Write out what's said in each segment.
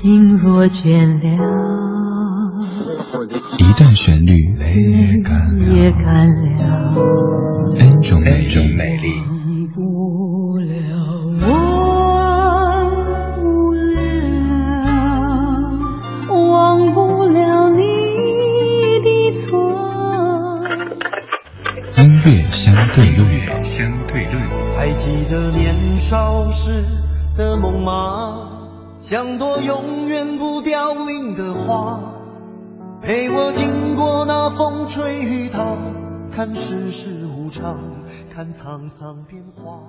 心若倦了，一段旋律也干了，N 种美丽。忘不了，忘不了，忘不了你的错。音乐相对论，相对论。还记得年少时的梦吗？像朵永远不凋零的花，陪我经过那风吹雨打，看世事无常，看沧桑变化。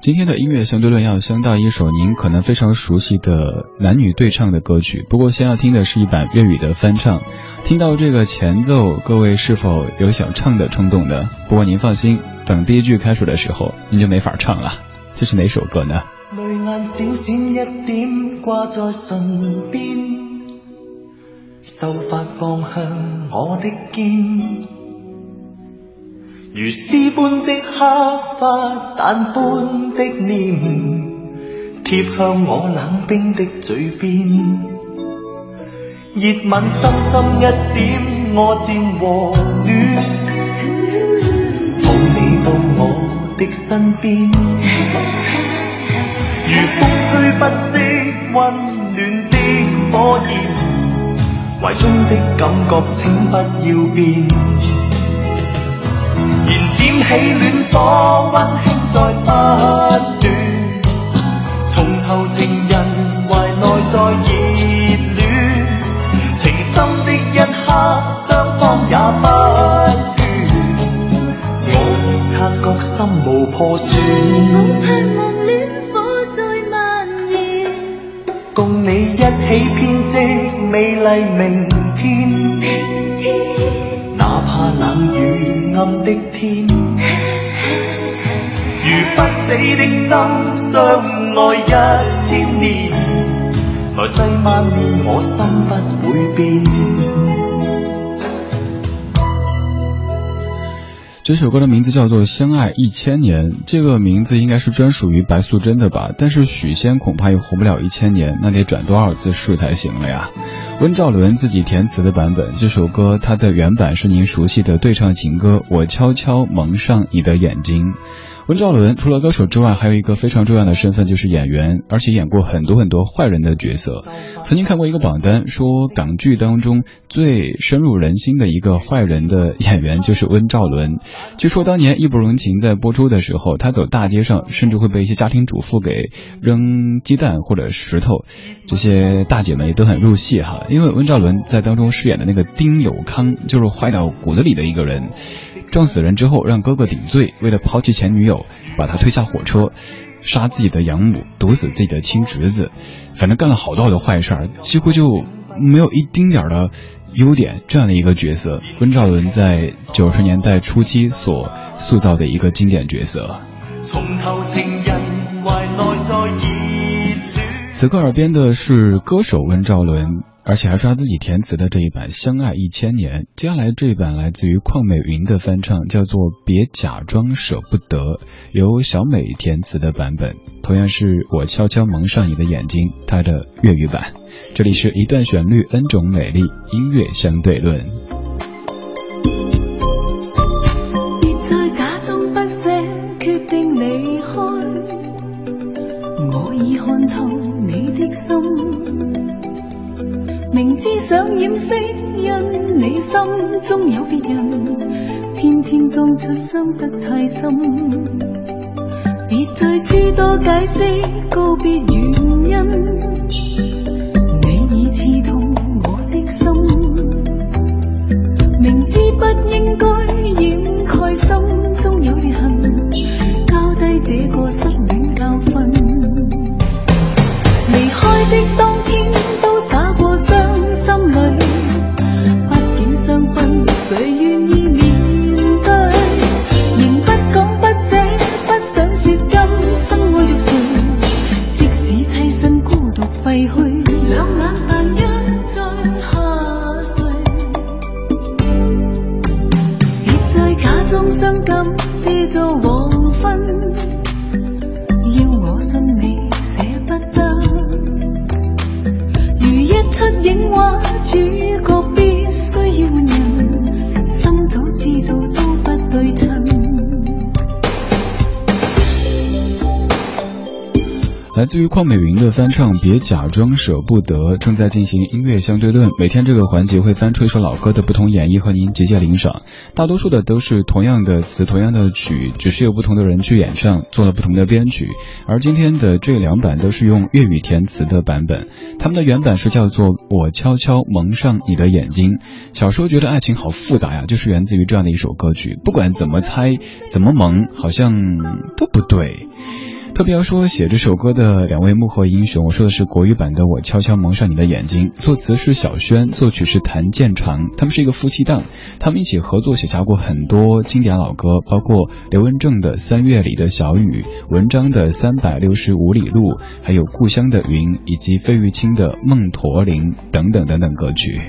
今天的音乐相对论要相到一首您可能非常熟悉的男女对唱的歌曲，不过先要听的是一版粤语的翻唱。听到这个前奏，各位是否有想唱的冲动呢？不过您放心，等第一句开始的时候，您就没法唱了。这是哪首歌呢？泪眼小闪一点挂在唇边，秀发放向我的肩，如丝般的黑发，淡般的脸，贴向我冷冰的嘴边。热吻深深一点，我渐和暖，的身边，如风吹不熄温暖的火焰，怀中的感觉请不要变，燃点起暖火，温馨再不织美丽明天。哪怕冷雨暗的天，如不死的心，相爱一千年。来世万年，我心不会变。这首歌的名字叫做《相爱一千年》，这个名字应该是专属于白素贞的吧？但是许仙恐怕也活不了一千年，那得转多少次世才行了呀？温兆伦自己填词的版本，这首歌它的原版是您熟悉的对唱情歌《我悄悄蒙上你的眼睛》。温兆伦除了歌手之外，还有一个非常重要的身份就是演员，而且演过很多很多坏人的角色。曾经看过一个榜单，说港剧当中最深入人心的一个坏人的演员就是温兆伦。据说当年《义不容情》在播出的时候，他走大街上，甚至会被一些家庭主妇给扔鸡蛋或者石头，这些大姐们也都很入戏哈。因为温兆伦在当中饰演的那个丁有康，就是坏到骨子里的一个人。撞死人之后，让哥哥顶罪，为了抛弃前女友，把他推下火车，杀自己的养母，毒死自己的亲侄子，反正干了好多好多坏事儿，几乎就没有一丁点儿的优点。这样的一个角色，温兆伦在九十年代初期所塑造的一个经典角色。此刻耳边的是歌手温兆伦，而且还刷自己填词的这一版《相爱一千年》。接下来这一版来自于邝美云的翻唱，叫做《别假装舍不得》，由小美填词的版本，同样是我悄悄蒙上你的眼睛，它的粤语版。这里是一段旋律，N 种美丽，音乐相对论。明知想掩饰，因你心中有别人，偏偏装出伤得太深。别再诸多解释告别原因，主来自于邝美云的翻唱《别假装舍不得》，正在进行音乐相对论。每天这个环节会翻出一首老歌的不同演绎和您直接领赏。大多数的都是同样的词、同样的曲，只是有不同的人去演唱，做了不同的编曲。而今天的这两版都是用粤语填词的版本。他们的原版是叫做《我悄悄蒙上你的眼睛》。小时候觉得爱情好复杂呀，就是源自于这样的一首歌曲。不管怎么猜、怎么蒙，好像都不对。特别要说写这首歌的两位幕后英雄，我说的是国语版的《我悄悄蒙上你的眼睛》，作词是小轩，作曲是谭健常，他们是一个夫妻档，他们一起合作写下过很多经典老歌，包括刘文正的《三月里的小雨》，文章的《三百六十五里路》，还有故乡的云，以及费玉清的《梦驼铃》等等等等歌曲。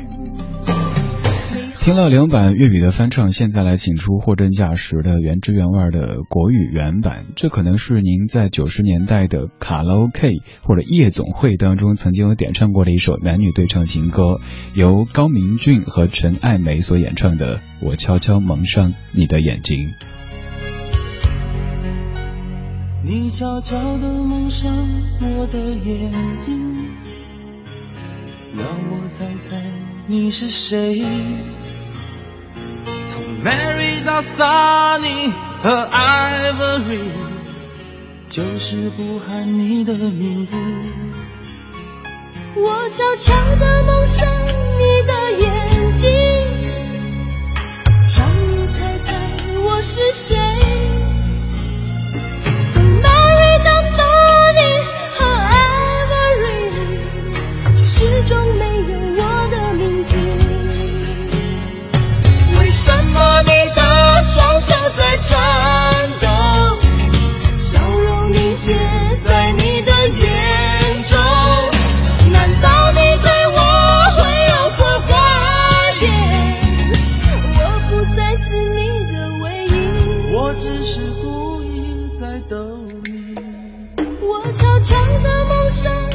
听了两版粤语的翻唱，现在来请出货真价实的原汁原味的国语原版。这可能是您在九十年代的卡拉 OK 或者夜总会当中曾经有点唱过的一首男女对唱情歌，由高明骏和陈爱梅所演唱的《我悄悄蒙上你的眼睛》。你悄悄地蒙上我的眼睛，让我猜猜你是谁。Mary 到 Sunny 和 Ivory，就是不喊你的名字。我悄悄地蒙上悄悄地蒙上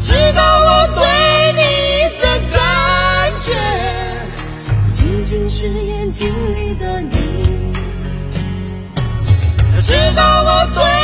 知道我对你的感觉，仅仅是眼睛里的你。知道我对。